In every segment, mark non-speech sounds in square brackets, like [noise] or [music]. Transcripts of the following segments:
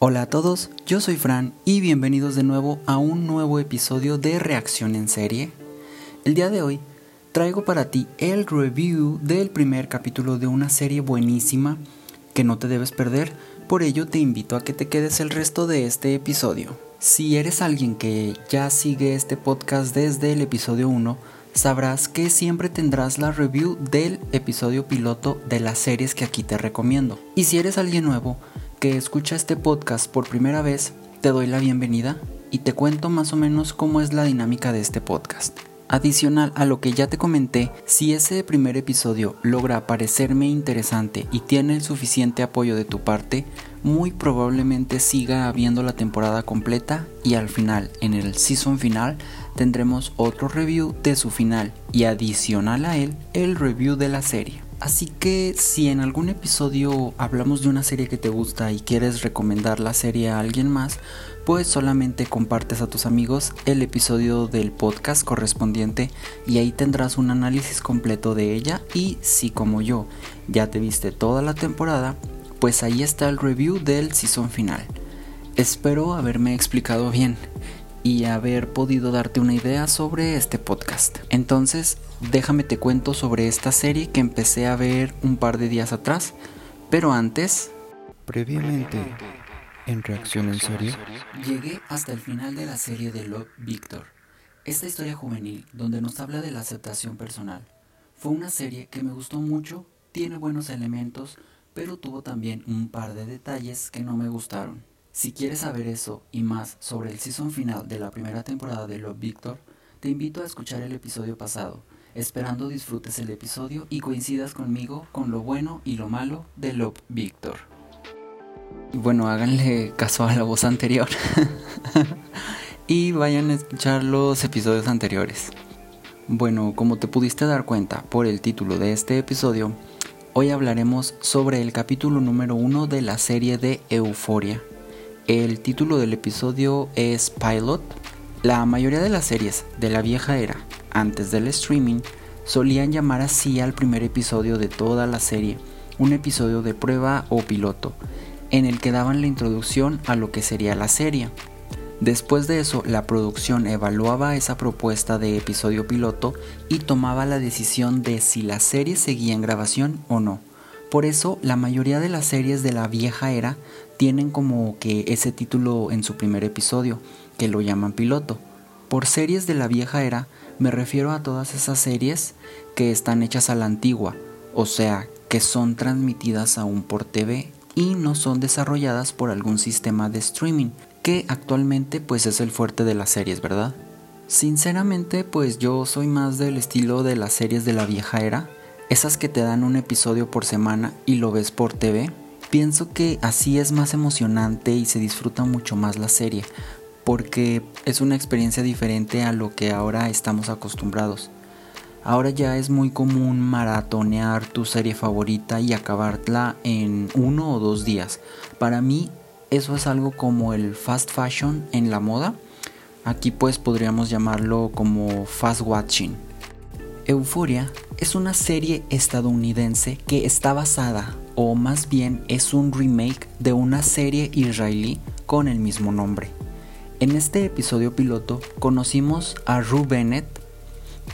Hola a todos, yo soy Fran y bienvenidos de nuevo a un nuevo episodio de Reacción en serie. El día de hoy traigo para ti el review del primer capítulo de una serie buenísima que no te debes perder, por ello te invito a que te quedes el resto de este episodio. Si eres alguien que ya sigue este podcast desde el episodio 1, sabrás que siempre tendrás la review del episodio piloto de las series que aquí te recomiendo. Y si eres alguien nuevo, que escucha este podcast por primera vez, te doy la bienvenida y te cuento más o menos cómo es la dinámica de este podcast. Adicional a lo que ya te comenté, si ese primer episodio logra parecerme interesante y tiene el suficiente apoyo de tu parte, muy probablemente siga habiendo la temporada completa y al final, en el season final, tendremos otro review de su final y adicional a él, el review de la serie. Así que si en algún episodio hablamos de una serie que te gusta y quieres recomendar la serie a alguien más, pues solamente compartes a tus amigos el episodio del podcast correspondiente y ahí tendrás un análisis completo de ella y si como yo ya te viste toda la temporada, pues ahí está el review del season final. Espero haberme explicado bien y haber podido darte una idea sobre este podcast. Entonces, déjame te cuento sobre esta serie que empecé a ver un par de días atrás, pero antes... Previamente, en reacción en serie, llegué hasta el final de la serie de Love Victor, esta historia juvenil donde nos habla de la aceptación personal. Fue una serie que me gustó mucho, tiene buenos elementos, pero tuvo también un par de detalles que no me gustaron. Si quieres saber eso y más sobre el season final de la primera temporada de Love Victor, te invito a escuchar el episodio pasado, esperando disfrutes el episodio y coincidas conmigo con lo bueno y lo malo de Love Victor. Bueno, háganle caso a la voz anterior [laughs] y vayan a escuchar los episodios anteriores. Bueno, como te pudiste dar cuenta por el título de este episodio, hoy hablaremos sobre el capítulo número uno de la serie de Euforia. El título del episodio es Pilot. La mayoría de las series de la vieja era, antes del streaming, solían llamar así al primer episodio de toda la serie, un episodio de prueba o piloto, en el que daban la introducción a lo que sería la serie. Después de eso, la producción evaluaba esa propuesta de episodio piloto y tomaba la decisión de si la serie seguía en grabación o no. Por eso, la mayoría de las series de la vieja era tienen como que ese título en su primer episodio, que lo llaman piloto. Por series de la vieja era me refiero a todas esas series que están hechas a la antigua, o sea, que son transmitidas aún por TV y no son desarrolladas por algún sistema de streaming, que actualmente pues es el fuerte de las series, ¿verdad? Sinceramente, pues yo soy más del estilo de las series de la vieja era, esas que te dan un episodio por semana y lo ves por TV, pienso que así es más emocionante y se disfruta mucho más la serie, porque es una experiencia diferente a lo que ahora estamos acostumbrados. Ahora ya es muy común maratonear tu serie favorita y acabarla en uno o dos días. Para mí eso es algo como el fast fashion en la moda. Aquí pues podríamos llamarlo como fast watching. Euforia es una serie estadounidense que está basada, o más bien es un remake de una serie israelí con el mismo nombre. En este episodio piloto conocimos a Rue Bennett,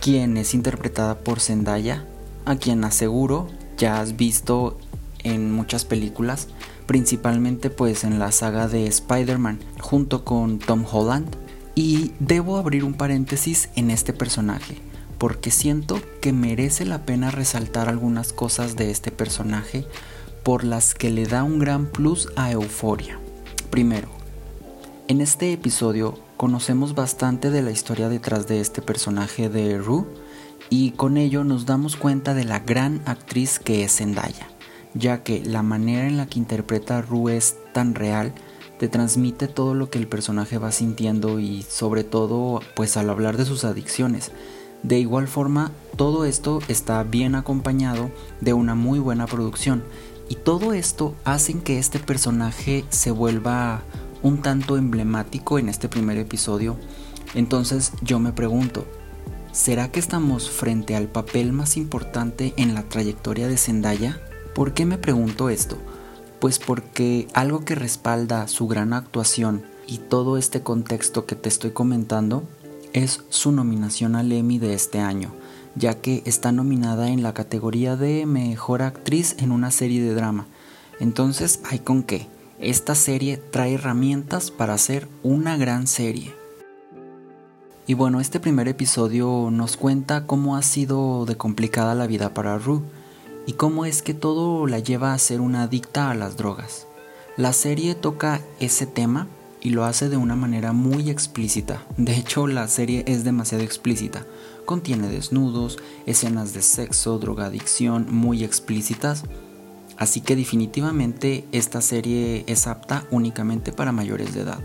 quien es interpretada por Zendaya, a quien aseguro ya has visto en muchas películas, principalmente pues en la saga de Spider-Man, junto con Tom Holland. Y debo abrir un paréntesis en este personaje porque siento que merece la pena resaltar algunas cosas de este personaje por las que le da un gran plus a Euforia. Primero, en este episodio conocemos bastante de la historia detrás de este personaje de Rue y con ello nos damos cuenta de la gran actriz que es Zendaya, ya que la manera en la que interpreta a Rue es tan real, te transmite todo lo que el personaje va sintiendo y sobre todo pues al hablar de sus adicciones, de igual forma, todo esto está bien acompañado de una muy buena producción y todo esto hace que este personaje se vuelva un tanto emblemático en este primer episodio. Entonces yo me pregunto, ¿será que estamos frente al papel más importante en la trayectoria de Zendaya? ¿Por qué me pregunto esto? Pues porque algo que respalda su gran actuación y todo este contexto que te estoy comentando es su nominación al Emmy de este año, ya que está nominada en la categoría de Mejor Actriz en una serie de drama. Entonces, hay con qué. Esta serie trae herramientas para hacer una gran serie. Y bueno, este primer episodio nos cuenta cómo ha sido de complicada la vida para Rue y cómo es que todo la lleva a ser una adicta a las drogas. La serie toca ese tema y lo hace de una manera muy explícita. De hecho, la serie es demasiado explícita. Contiene desnudos, escenas de sexo, drogadicción muy explícitas. Así que definitivamente esta serie es apta únicamente para mayores de edad.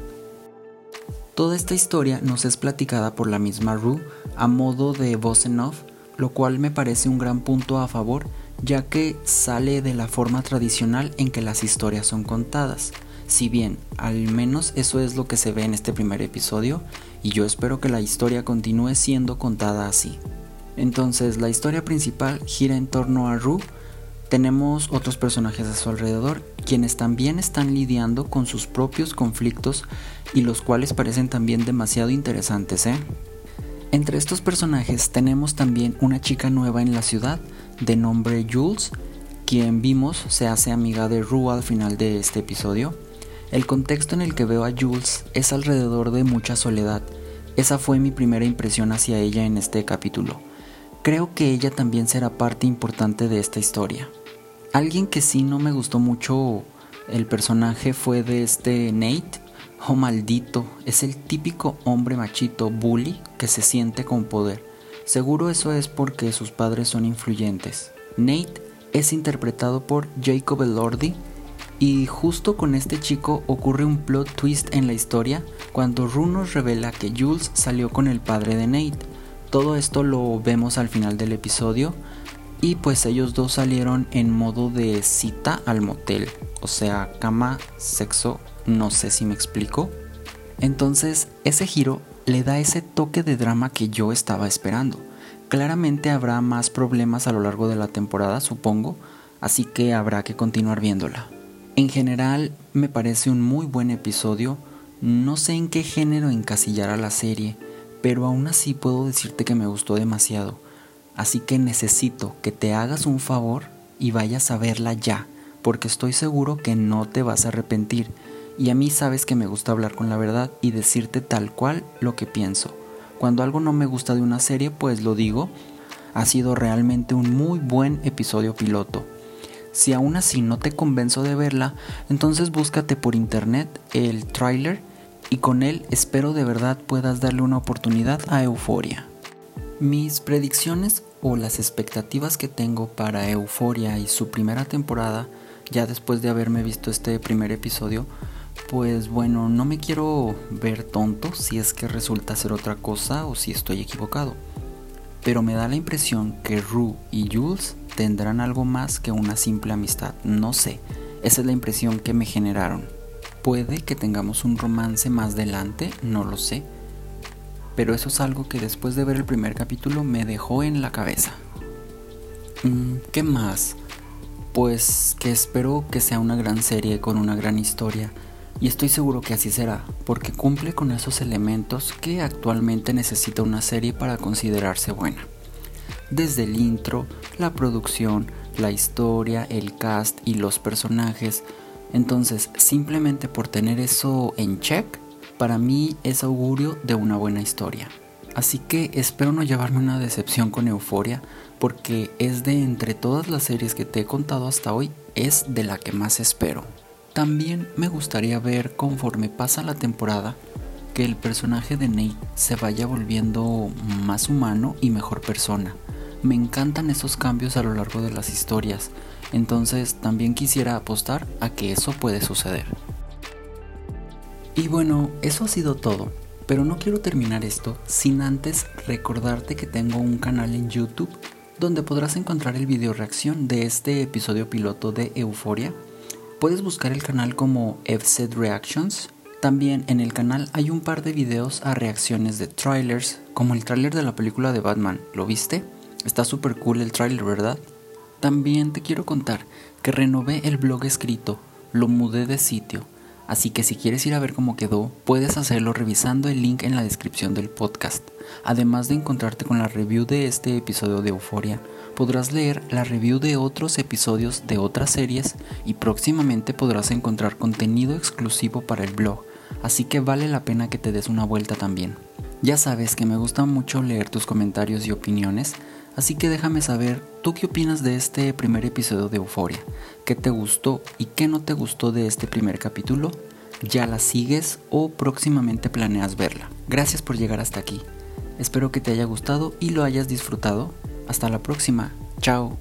Toda esta historia nos es platicada por la misma Rue a modo de voz en off, lo cual me parece un gran punto a favor, ya que sale de la forma tradicional en que las historias son contadas. Si bien, al menos eso es lo que se ve en este primer episodio, y yo espero que la historia continúe siendo contada así. Entonces, la historia principal gira en torno a Rue. Tenemos otros personajes a su alrededor, quienes también están lidiando con sus propios conflictos y los cuales parecen también demasiado interesantes, ¿eh? Entre estos personajes tenemos también una chica nueva en la ciudad de nombre Jules, quien vimos se hace amiga de Rue al final de este episodio el contexto en el que veo a Jules es alrededor de mucha soledad. Esa fue mi primera impresión hacia ella en este capítulo. Creo que ella también será parte importante de esta historia. Alguien que sí no me gustó mucho el personaje fue de este Nate. Oh maldito, es el típico hombre machito bully que se siente con poder. Seguro eso es porque sus padres son influyentes. Nate es interpretado por Jacob Elordi, y justo con este chico ocurre un plot twist en la historia cuando Rue nos revela que Jules salió con el padre de Nate. Todo esto lo vemos al final del episodio y pues ellos dos salieron en modo de cita al motel, o sea, cama, sexo, no sé si me explico. Entonces, ese giro le da ese toque de drama que yo estaba esperando. Claramente habrá más problemas a lo largo de la temporada, supongo, así que habrá que continuar viéndola. En general me parece un muy buen episodio, no sé en qué género encasillar a la serie, pero aún así puedo decirte que me gustó demasiado, así que necesito que te hagas un favor y vayas a verla ya, porque estoy seguro que no te vas a arrepentir, y a mí sabes que me gusta hablar con la verdad y decirte tal cual lo que pienso. Cuando algo no me gusta de una serie, pues lo digo, ha sido realmente un muy buen episodio piloto. Si aún así no te convenzo de verla, entonces búscate por internet el tráiler y con él espero de verdad puedas darle una oportunidad a Euforia. Mis predicciones o las expectativas que tengo para Euforia y su primera temporada, ya después de haberme visto este primer episodio, pues bueno, no me quiero ver tonto si es que resulta ser otra cosa o si estoy equivocado. Pero me da la impresión que Rue y Jules tendrán algo más que una simple amistad. No sé, esa es la impresión que me generaron. Puede que tengamos un romance más adelante, no lo sé. Pero eso es algo que después de ver el primer capítulo me dejó en la cabeza. Mm, ¿Qué más? Pues que espero que sea una gran serie con una gran historia. Y estoy seguro que así será, porque cumple con esos elementos que actualmente necesita una serie para considerarse buena desde el intro, la producción, la historia, el cast y los personajes. Entonces, simplemente por tener eso en check, para mí es augurio de una buena historia. Así que espero no llevarme una decepción con Euforia, porque es de entre todas las series que te he contado hasta hoy, es de la que más espero. También me gustaría ver conforme pasa la temporada que el personaje de Nate se vaya volviendo más humano y mejor persona me encantan esos cambios a lo largo de las historias, entonces también quisiera apostar a que eso puede suceder. Y bueno, eso ha sido todo, pero no quiero terminar esto sin antes recordarte que tengo un canal en YouTube donde podrás encontrar el video reacción de este episodio piloto de Euforia. Puedes buscar el canal como FZ Reactions. También en el canal hay un par de videos a reacciones de trailers, como el trailer de la película de Batman. ¿Lo viste? Está súper cool el trailer, ¿verdad? También te quiero contar que renové el blog escrito lo mudé de sitio, así que si quieres ir a ver cómo quedó, puedes hacerlo revisando el link en la descripción del podcast. Además de encontrarte con la review de este episodio de Euforia, podrás leer la review de otros episodios de otras series y próximamente podrás encontrar contenido exclusivo para el blog, así que vale la pena que te des una vuelta también. Ya sabes que me gusta mucho leer tus comentarios y opiniones, así que déjame saber tú qué opinas de este primer episodio de Euforia, qué te gustó y qué no te gustó de este primer capítulo, ya la sigues o próximamente planeas verla. Gracias por llegar hasta aquí. Espero que te haya gustado y lo hayas disfrutado. Hasta la próxima. Chao.